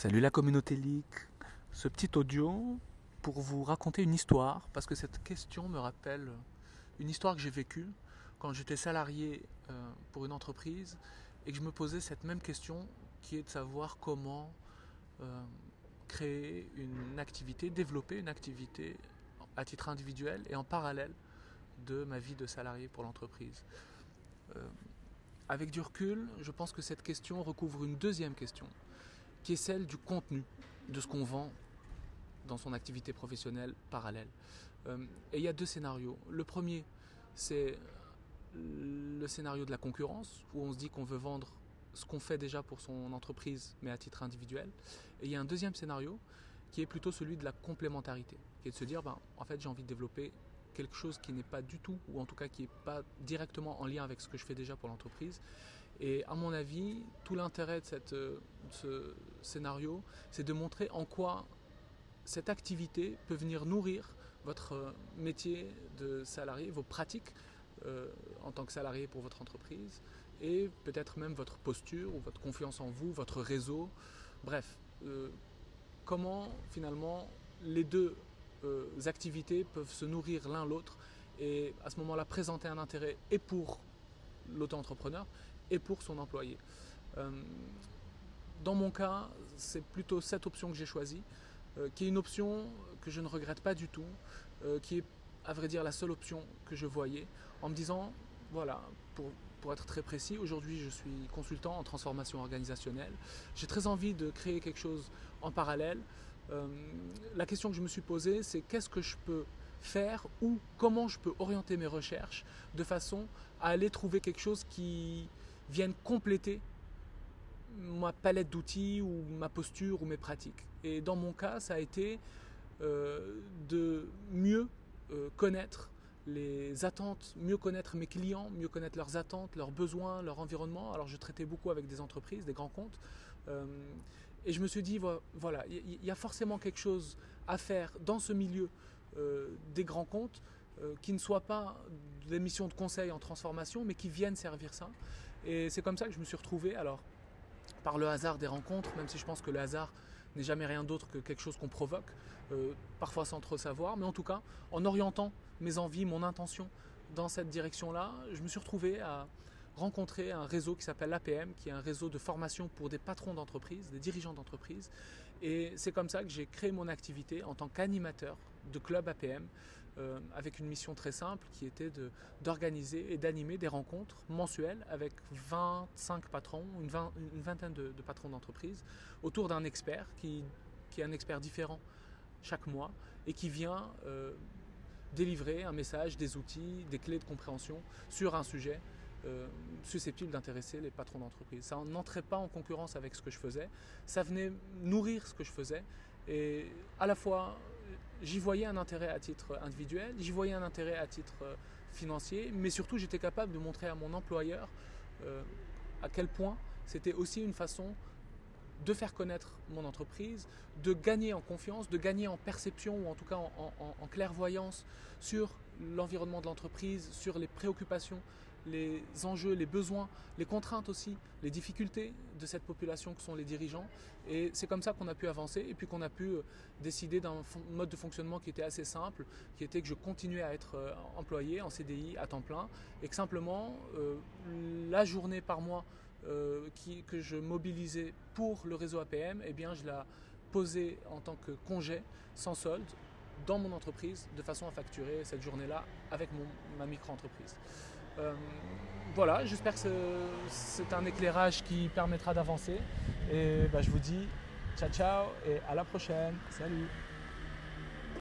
Salut la communauté leak. Ce petit audio pour vous raconter une histoire, parce que cette question me rappelle une histoire que j'ai vécue quand j'étais salarié euh, pour une entreprise et que je me posais cette même question qui est de savoir comment euh, créer une activité, développer une activité à titre individuel et en parallèle de ma vie de salarié pour l'entreprise. Euh, avec du recul, je pense que cette question recouvre une deuxième question qui est celle du contenu de ce qu'on vend dans son activité professionnelle parallèle. Euh, et il y a deux scénarios. Le premier, c'est le scénario de la concurrence, où on se dit qu'on veut vendre ce qu'on fait déjà pour son entreprise, mais à titre individuel. Et il y a un deuxième scénario, qui est plutôt celui de la complémentarité, qui est de se dire, ben, en fait, j'ai envie de développer quelque chose qui n'est pas du tout, ou en tout cas qui n'est pas directement en lien avec ce que je fais déjà pour l'entreprise. Et à mon avis, tout l'intérêt de, cette, euh, ce scénario, c'est de montrer en quoi cette activité peut venir nourrir votre euh, métier de salarié, vos pratiques euh, en tant que salarié pour votre entreprise, et peut-être même votre posture ou votre confiance en vous, votre réseau. Bref, comment finalement les deux activités peuvent se nourrir l'un l'autre et à ce moment-là présenter un intérêt et pour l'auto-entrepreneur et pour son employé. Euh, dans mon cas, c'est plutôt cette option que j'ai choisie, euh, qui est une option que je ne regrette pas du tout, qui est à vrai dire la seule option que je voyais, en me disant, voilà, pour, pour être très précis, aujourd'hui je suis consultant en transformation organisationnelle, j'ai très envie de créer quelque chose en parallèle, euh, la question que je me suis posée, c'est qu'est-ce que je peux faire ou comment je peux orienter mes recherches de façon à aller trouver quelque chose qui vienne compléter ma palette d'outils ou ma posture ou mes pratiques. Et dans mon cas, ça a été euh, de mieux euh, connaître les attentes, mieux connaître mes clients, mieux connaître leurs attentes, leurs besoins, leur environnement. Alors je traitais beaucoup avec des entreprises, des grands comptes. Et je me suis dit, voilà, il y a forcément quelque chose à faire dans ce milieu euh, des grands comptes euh, qui ne soit pas des missions de conseil en transformation, mais qui viennent servir ça. Et c'est comme ça que je me suis retrouvé, alors, par le hasard des rencontres, même si je pense que le hasard n'est jamais rien d'autre que quelque chose qu'on provoque, euh, parfois sans trop savoir, mais en tout cas, en orientant mes envies, mon intention dans cette direction-là, je me suis retrouvé à, rencontrer un réseau qui s'appelle l'APM, qui est un réseau de formation pour des patrons d'entreprise, des dirigeants d'entreprise. Et c'est comme ça que j'ai créé mon activité en tant qu'animateur de club APM, euh, avec une mission très simple qui était d'organiser et d'animer des rencontres mensuelles avec 25 patrons, une, vingtaine de, patrons d'entreprise, autour d'un expert qui, qui, est un expert différent chaque mois et qui vient euh, délivrer un message, des outils, des clés de compréhension sur un sujet euh, susceptible d'intéresser les patrons d'entreprise. Ça n'entrait pas en concurrence avec ce que je faisais, ça venait nourrir ce que je faisais. Et à la fois, j'y voyais un intérêt à titre individuel, j'y voyais un intérêt à titre euh, financier, mais surtout j'étais capable de montrer à mon employeur euh, à quel point c'était aussi une façon de faire connaître mon entreprise, de gagner en confiance, de gagner en perception ou en tout cas en clairvoyance sur l'environnement de l'entreprise, sur les préoccupations les enjeux, les besoins, les contraintes aussi, les difficultés de cette population que sont les dirigeants. Et c'est comme ça qu'on a pu avancer et puis qu'on a pu euh, décider d'un mode de fonctionnement qui était assez simple, qui était que je continuais à être euh, employé en CDI à temps plein et que simplement euh, la journée par mois que je mobilisais pour le réseau APM, eh bien je la posais en tant que congé sans solde dans mon entreprise de façon à facturer cette journée-là avec ma micro-entreprise. Euh, voilà, j'espère que c'est un éclairage qui permettra d'avancer. Et bah, je vous dis ciao ciao et à la prochaine. Salut